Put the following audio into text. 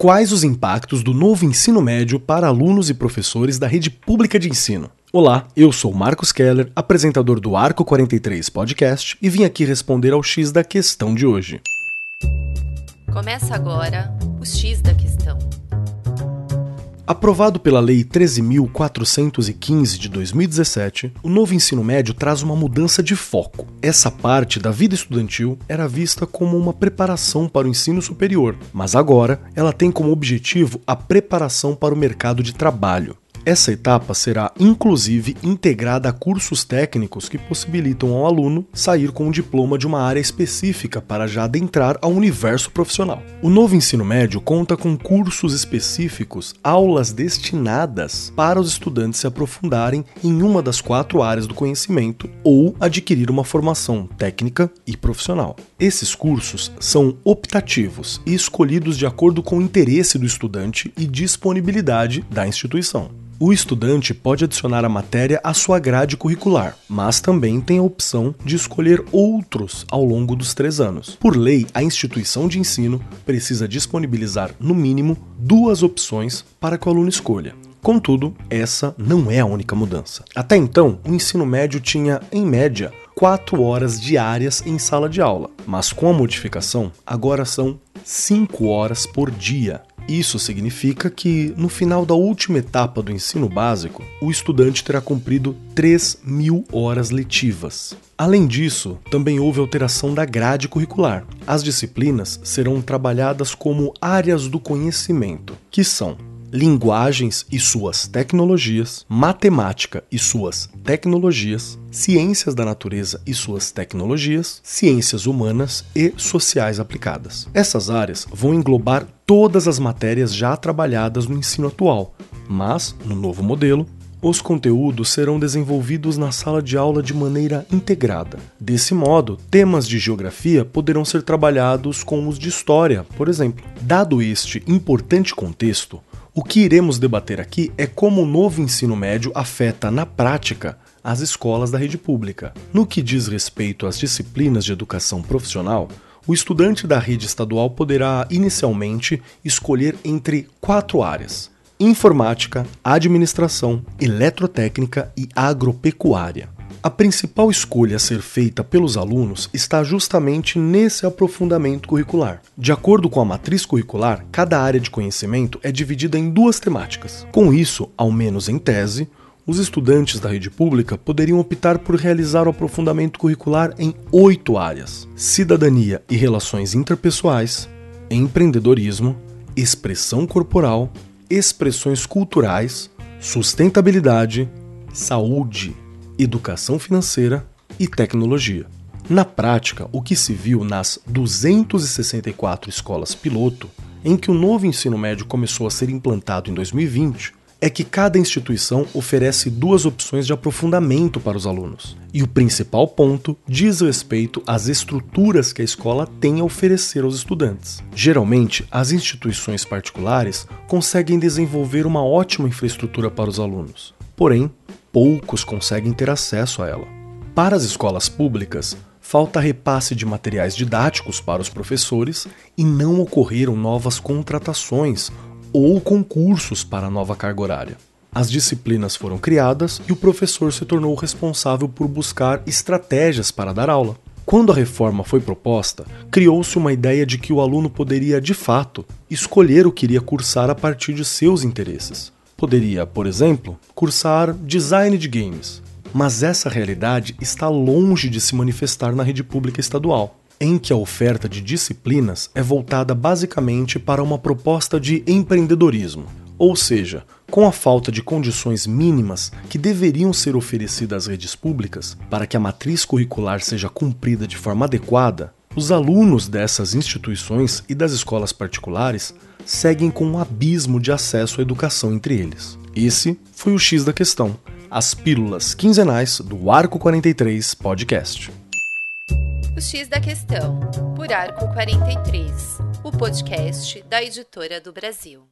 Quais os impactos do novo ensino médio para alunos e professores da rede pública de ensino? Olá, eu sou Marcos Keller, apresentador do Arco 43 Podcast, e vim aqui responder ao X da questão de hoje. Começa agora o X da questão. Aprovado pela Lei 13.415 de 2017, o novo ensino médio traz uma mudança de foco. Essa parte da vida estudantil era vista como uma preparação para o ensino superior, mas agora ela tem como objetivo a preparação para o mercado de trabalho. Essa etapa será inclusive integrada a cursos técnicos que possibilitam ao aluno sair com um diploma de uma área específica para já adentrar ao universo profissional. O novo ensino médio conta com cursos específicos, aulas destinadas para os estudantes se aprofundarem em uma das quatro áreas do conhecimento ou adquirir uma formação técnica e profissional. Esses cursos são optativos e escolhidos de acordo com o interesse do estudante e disponibilidade da instituição. O estudante pode adicionar a matéria à sua grade curricular, mas também tem a opção de escolher outros ao longo dos três anos. Por lei, a instituição de ensino precisa disponibilizar, no mínimo, duas opções para que o aluno escolha. Contudo, essa não é a única mudança. Até então, o ensino médio tinha, em média, 4 horas diárias em sala de aula, mas com a modificação, agora são 5 horas por dia. Isso significa que, no final da última etapa do ensino básico, o estudante terá cumprido 3 mil horas letivas. Além disso, também houve alteração da grade curricular. As disciplinas serão trabalhadas como áreas do conhecimento, que são linguagens e suas tecnologias, matemática e suas tecnologias, ciências da natureza e suas tecnologias, ciências humanas e sociais aplicadas. Essas áreas vão englobar todas as matérias já trabalhadas no ensino atual, mas, no novo modelo, os conteúdos serão desenvolvidos na sala de aula de maneira integrada. Desse modo, temas de geografia poderão ser trabalhados com os de história, por exemplo. Dado este importante contexto, o que iremos debater aqui é como o novo ensino médio afeta na prática as escolas da rede pública. No que diz respeito às disciplinas de educação profissional, o estudante da rede estadual poderá inicialmente escolher entre quatro áreas: informática, administração, eletrotécnica e agropecuária. A principal escolha a ser feita pelos alunos está justamente nesse aprofundamento curricular. De acordo com a matriz curricular, cada área de conhecimento é dividida em duas temáticas. Com isso, ao menos em tese, os estudantes da rede pública poderiam optar por realizar o aprofundamento curricular em oito áreas: cidadania e relações interpessoais, empreendedorismo, expressão corporal, expressões culturais, sustentabilidade, saúde, educação financeira e tecnologia. Na prática, o que se viu nas 264 escolas piloto, em que o novo ensino médio começou a ser implantado em 2020, é que cada instituição oferece duas opções de aprofundamento para os alunos. E o principal ponto diz respeito às estruturas que a escola tem a oferecer aos estudantes. Geralmente, as instituições particulares conseguem desenvolver uma ótima infraestrutura para os alunos. Porém, poucos conseguem ter acesso a ela. Para as escolas públicas, falta repasse de materiais didáticos para os professores e não ocorreram novas contratações ou concursos para a nova carga horária. As disciplinas foram criadas e o professor se tornou responsável por buscar estratégias para dar aula. Quando a reforma foi proposta, criou-se uma ideia de que o aluno poderia, de fato, escolher o que iria cursar a partir de seus interesses. Poderia, por exemplo, cursar design de games, mas essa realidade está longe de se manifestar na rede pública estadual, em que a oferta de disciplinas é voltada basicamente para uma proposta de empreendedorismo, ou seja, com a falta de condições mínimas que deveriam ser oferecidas às redes públicas para que a matriz curricular seja cumprida de forma adequada, os alunos dessas instituições e das escolas particulares seguem com um abismo de acesso à educação entre eles. Esse foi o X da questão, as pílulas quinzenais do Arco 43 Podcast. O X da questão, por Arco 43, o podcast da editora do Brasil.